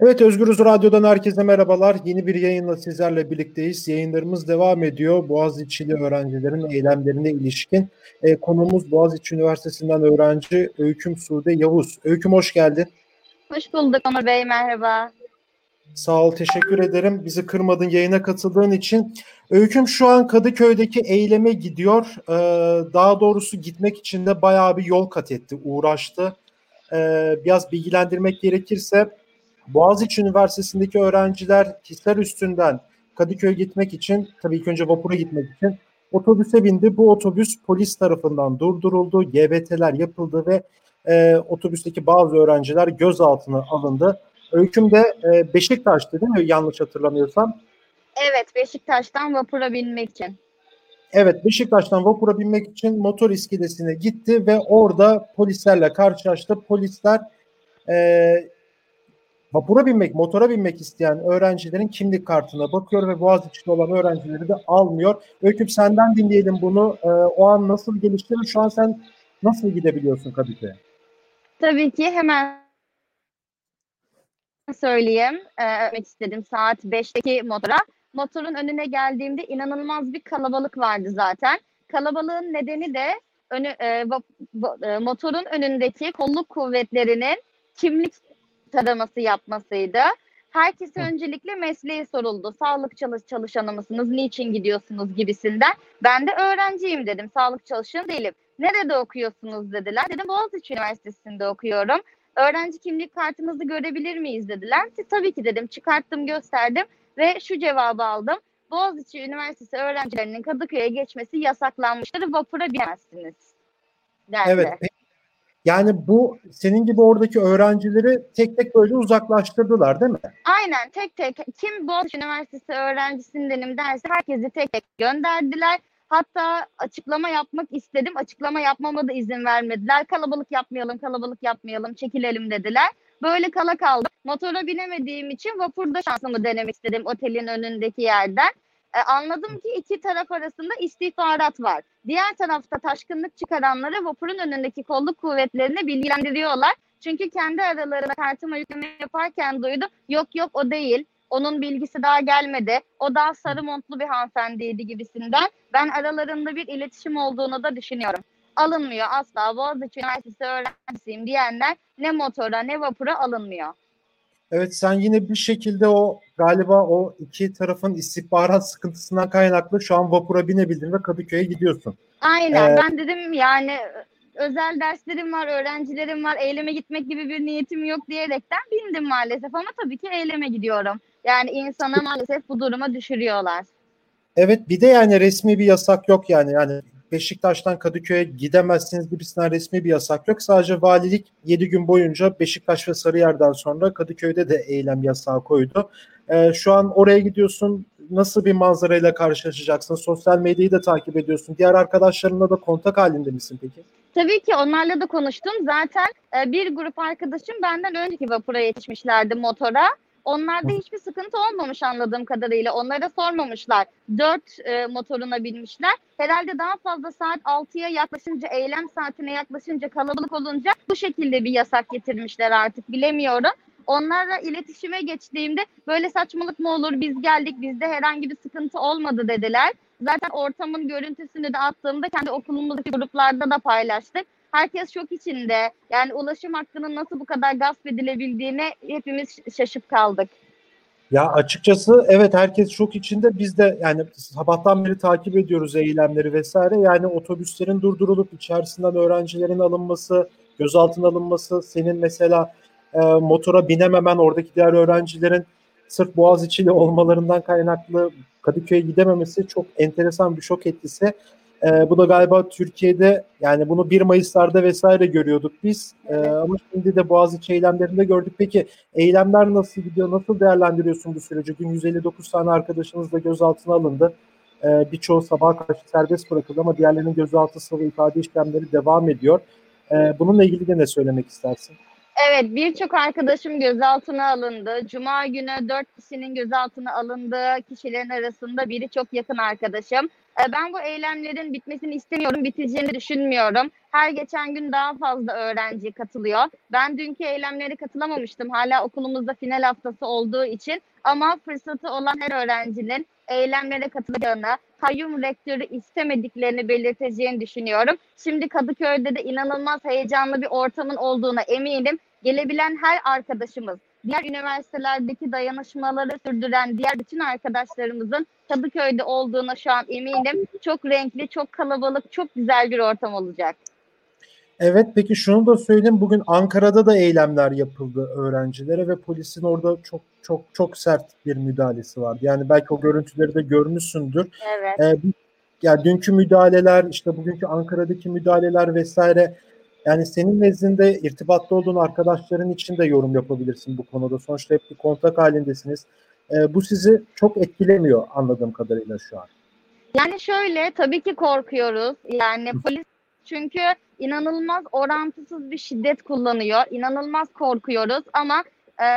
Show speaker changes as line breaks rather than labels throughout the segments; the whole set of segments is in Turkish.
Evet Özgürüz Radyo'dan herkese merhabalar. Yeni bir yayınla sizlerle birlikteyiz. Yayınlarımız devam ediyor. Boğaziçi'li öğrencilerin eylemlerine ilişkin. E, konuğumuz Boğaziçi Üniversitesi'nden öğrenci Öyküm Sude Yavuz. Öyküm hoş geldin.
Hoş bulduk Onur Bey, merhaba.
Sağ ol, teşekkür ederim. Bizi kırmadın, yayına katıldığın için. Öyküm şu an Kadıköy'deki eyleme gidiyor. Ee, daha doğrusu gitmek için de bayağı bir yol kat etti, uğraştı. Ee, biraz bilgilendirmek gerekirse Boğaziçi Üniversitesi'ndeki öğrenciler Hisar üstünden Kadıköy'e gitmek için, tabii ilk önce vapura gitmek için otobüse bindi. Bu otobüs polis tarafından durduruldu, GBT'ler yapıldı ve e, otobüsteki bazı öğrenciler gözaltına alındı. Öyküm de e, Beşiktaş'tı değil mi yanlış hatırlamıyorsam?
Evet, Beşiktaş'tan vapura binmek için.
Evet, Beşiktaş'tan vapura binmek için motor iskelesine gitti ve orada polislerle karşılaştı. Polisler e, vapura binmek, motora binmek isteyen öğrencilerin kimlik kartına bakıyor ve Boğaziçi'de olan öğrencileri de almıyor. Öyküm senden dinleyelim bunu. E, o an nasıl gelişti ve şu an sen nasıl gidebiliyorsun Kadıköy'e?
Tabii ki hemen söyleyeyim. Ee, istedim saat 5'teki motora. Motorun önüne geldiğimde inanılmaz bir kalabalık vardı zaten. Kalabalığın nedeni de önü, e, e, motorun önündeki kolluk kuvvetlerinin kimlik taraması yapmasıydı. Herkese öncelikle mesleği soruldu. Sağlık çalış çalışanı mısınız? Niçin gidiyorsunuz gibisinden. Ben de öğrenciyim dedim. Sağlık çalışanı değilim. Nerede okuyorsunuz dediler. Dedim Boğaziçi Üniversitesi'nde okuyorum. Öğrenci kimlik kartınızı görebilir miyiz dediler. Tabii ki dedim. Çıkarttım gösterdim ve şu cevabı aldım. Boğaziçi Üniversitesi öğrencilerinin Kadıköy'e geçmesi yasaklanmıştır. Vapura binemezsiniz.
Dendi. Evet. Yani bu senin gibi oradaki öğrencileri tek tek böyle uzaklaştırdılar değil mi?
Aynen tek tek. Kim Boğaziçi Üniversitesi öğrengisindenim derse herkesi tek tek gönderdiler. Hatta açıklama yapmak istedim. Açıklama yapmama da izin vermediler. Kalabalık yapmayalım, kalabalık yapmayalım, çekilelim dediler. Böyle kala kaldım. Motora binemediğim için vapurda şansımı denemek istedim otelin önündeki yerden. E, anladım ki iki taraf arasında istihbarat var. Diğer tarafta taşkınlık çıkaranları vapurun önündeki kolluk kuvvetlerini bilgilendiriyorlar. Çünkü kendi aralarında kartıma yükleme yaparken duydum. Yok yok o değil. Onun bilgisi daha gelmedi. O daha sarı montlu bir hanımefendiydi gibisinden. Ben aralarında bir iletişim olduğunu da düşünüyorum. Alınmıyor asla. Boğaziçi Üniversitesi öğrencisiyim diyenler ne motora ne vapura alınmıyor.
Evet sen yine bir şekilde o galiba o iki tarafın istihbarat sıkıntısından kaynaklı şu an vapura binebildin ve Kadıköy'e gidiyorsun.
Aynen ee, ben dedim yani özel derslerim var, öğrencilerim var, eyleme gitmek gibi bir niyetim yok diyerekten bindim maalesef ama tabii ki eyleme gidiyorum. Yani insana maalesef bu duruma düşürüyorlar.
Evet bir de yani resmi bir yasak yok yani. Yani Beşiktaş'tan Kadıköy'e gidemezsiniz gibisinden resmi bir yasak yok. Sadece valilik 7 gün boyunca Beşiktaş ve Sarıyer'den sonra Kadıköy'de de eylem yasağı koydu. Ee, şu an oraya gidiyorsun. Nasıl bir manzarayla karşılaşacaksın? Sosyal medyayı da takip ediyorsun. Diğer arkadaşlarınla da kontak halinde misin peki?
Tabii ki onlarla da konuştum. Zaten e, bir grup arkadaşım benden önceki vapura yetişmişlerdi motora. Onlarda hiçbir sıkıntı olmamış anladığım kadarıyla. Onlara sormamışlar. Dört e, motoruna binmişler. Herhalde daha fazla saat 6'ya yaklaşınca, eylem saatine yaklaşınca, kalabalık olunca bu şekilde bir yasak getirmişler artık bilemiyorum. Onlarla iletişime geçtiğimde böyle saçmalık mı olur biz geldik bizde herhangi bir sıkıntı olmadı dediler. Zaten ortamın görüntüsünü de attığımda kendi okulumuzdaki gruplarda da paylaştık herkes şok içinde. Yani ulaşım hakkının nasıl bu kadar gasp edilebildiğine hepimiz şaşıp kaldık.
Ya açıkçası evet herkes şok içinde. Biz de yani sabahtan beri takip ediyoruz eylemleri vesaire. Yani otobüslerin durdurulup içerisinden öğrencilerin alınması, gözaltına alınması, senin mesela e, motora binememen, oradaki diğer öğrencilerin sırf Boğaziçi'li olmalarından kaynaklı Kadıköy'e gidememesi çok enteresan bir şok etkisi. E, bu da galiba Türkiye'de yani bunu 1 Mayıs'larda vesaire görüyorduk biz. E, ama şimdi de Boğaziçi eylemlerinde gördük. Peki eylemler nasıl gidiyor? Nasıl değerlendiriyorsun bu süreci? Dün 159 tane arkadaşınız da gözaltına alındı. E, birçoğu sabaha karşı serbest bırakıldı ama diğerlerinin gözaltı ve ifade işlemleri devam ediyor. E, bununla ilgili de ne söylemek istersin?
Evet birçok arkadaşım gözaltına alındı. Cuma günü dört kişinin gözaltına alındığı kişilerin arasında biri çok yakın arkadaşım. E, ben bu eylemlerin bitmesini istemiyorum, biteceğini düşünmüyorum. Her geçen gün daha fazla öğrenci katılıyor. Ben dünkü eylemlere katılamamıştım. Hala okulumuzda final haftası olduğu için. Ama fırsatı olan her öğrencinin eylemlere katılacağını, kayyum rektörü istemediklerini belirteceğini düşünüyorum. Şimdi Kadıköy'de de inanılmaz heyecanlı bir ortamın olduğuna eminim. Gelebilen her arkadaşımız, diğer üniversitelerdeki dayanışmaları sürdüren diğer bütün arkadaşlarımızın Kadıköy'de olduğuna şu an eminim. Çok renkli, çok kalabalık, çok güzel bir ortam olacak.
Evet peki şunu da söyleyeyim. Bugün Ankara'da da eylemler yapıldı öğrencilere ve polisin orada çok çok çok sert bir müdahalesi vardı. Yani belki o görüntüleri de görmüşsündür.
Evet.
Ee, yani dünkü müdahaleler, işte bugünkü Ankara'daki müdahaleler vesaire yani senin nezdinde irtibatta olduğun arkadaşların için de yorum yapabilirsin bu konuda. Sonuçta hep bir kontak halindesiniz. Ee, bu sizi çok etkilemiyor anladığım kadarıyla şu an.
Yani şöyle tabii ki korkuyoruz. Yani polis çünkü inanılmaz orantısız bir şiddet kullanıyor. İnanılmaz korkuyoruz ama e,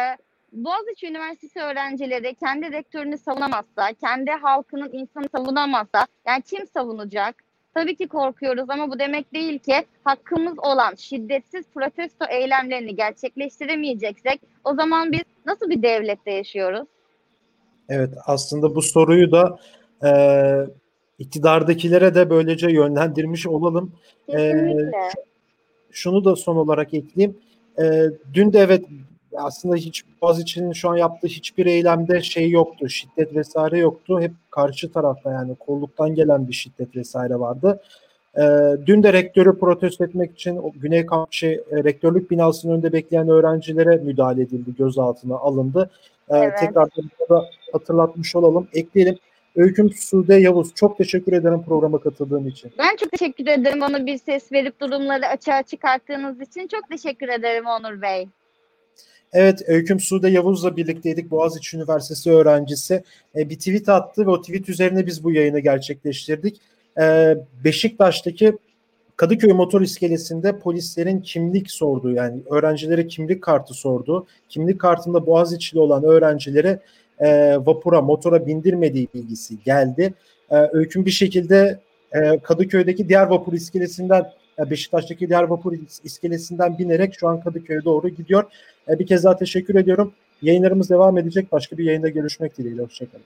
Boğaziçi Üniversitesi öğrencileri kendi rektörünü savunamazsa, kendi halkının insanı savunamazsa yani kim savunacak? Tabii ki korkuyoruz ama bu demek değil ki hakkımız olan şiddetsiz protesto eylemlerini gerçekleştiremeyeceksek o zaman biz nasıl bir devlette yaşıyoruz?
Evet aslında bu soruyu da e, iktidardakilere de böylece yönlendirmiş olalım.
Kesinlikle.
E, şunu da son olarak ekleyeyim. E, dün de evet aslında hiç Boğaziçi'nin şu an yaptığı hiçbir eylemde şey yoktu, şiddet vesaire yoktu. Hep karşı tarafta yani kolluktan gelen bir şiddet vesaire vardı. E, dün de rektörü protesto etmek için Güney Kamp şey, e, rektörlük binasının önünde bekleyen öğrencilere müdahale edildi, gözaltına alındı. E,
Evet.
Tekrar da hatırlatmış olalım, ekleyelim. Öyküm Sude Yavuz, çok teşekkür ederim programa katıldığın için.
Ben çok teşekkür ederim bana bir ses verip durumları açığa çıkarttığınız için. Çok teşekkür ederim Onur Bey.
Evet, Öyküm Sude Yavuz'la birlikteydik. Boğaziçi Üniversitesi öğrencisi. E, bir tweet attı ve o tweet üzerine biz bu yayını gerçekleştirdik. E, Beşiktaş'taki Kadıköy Motor İskelesi'nde polislerin kimlik sorduğu yani öğrencilere kimlik kartı sordu. Kimlik kartında Boğaziçi'li olan öğrencilere e, vapura, motora bindirmediği bilgisi geldi. E, Öyküm bir şekilde e, Kadıköy'deki diğer vapur iskelesinden Beşiktaş'taki diğer vapur is- iskelesinden binerek şu an Kadıköy'e doğru gidiyor. E, bir kez daha teşekkür ediyorum. Yayınlarımız devam edecek. Başka bir yayında görüşmek dileğiyle. Hoşçakalın.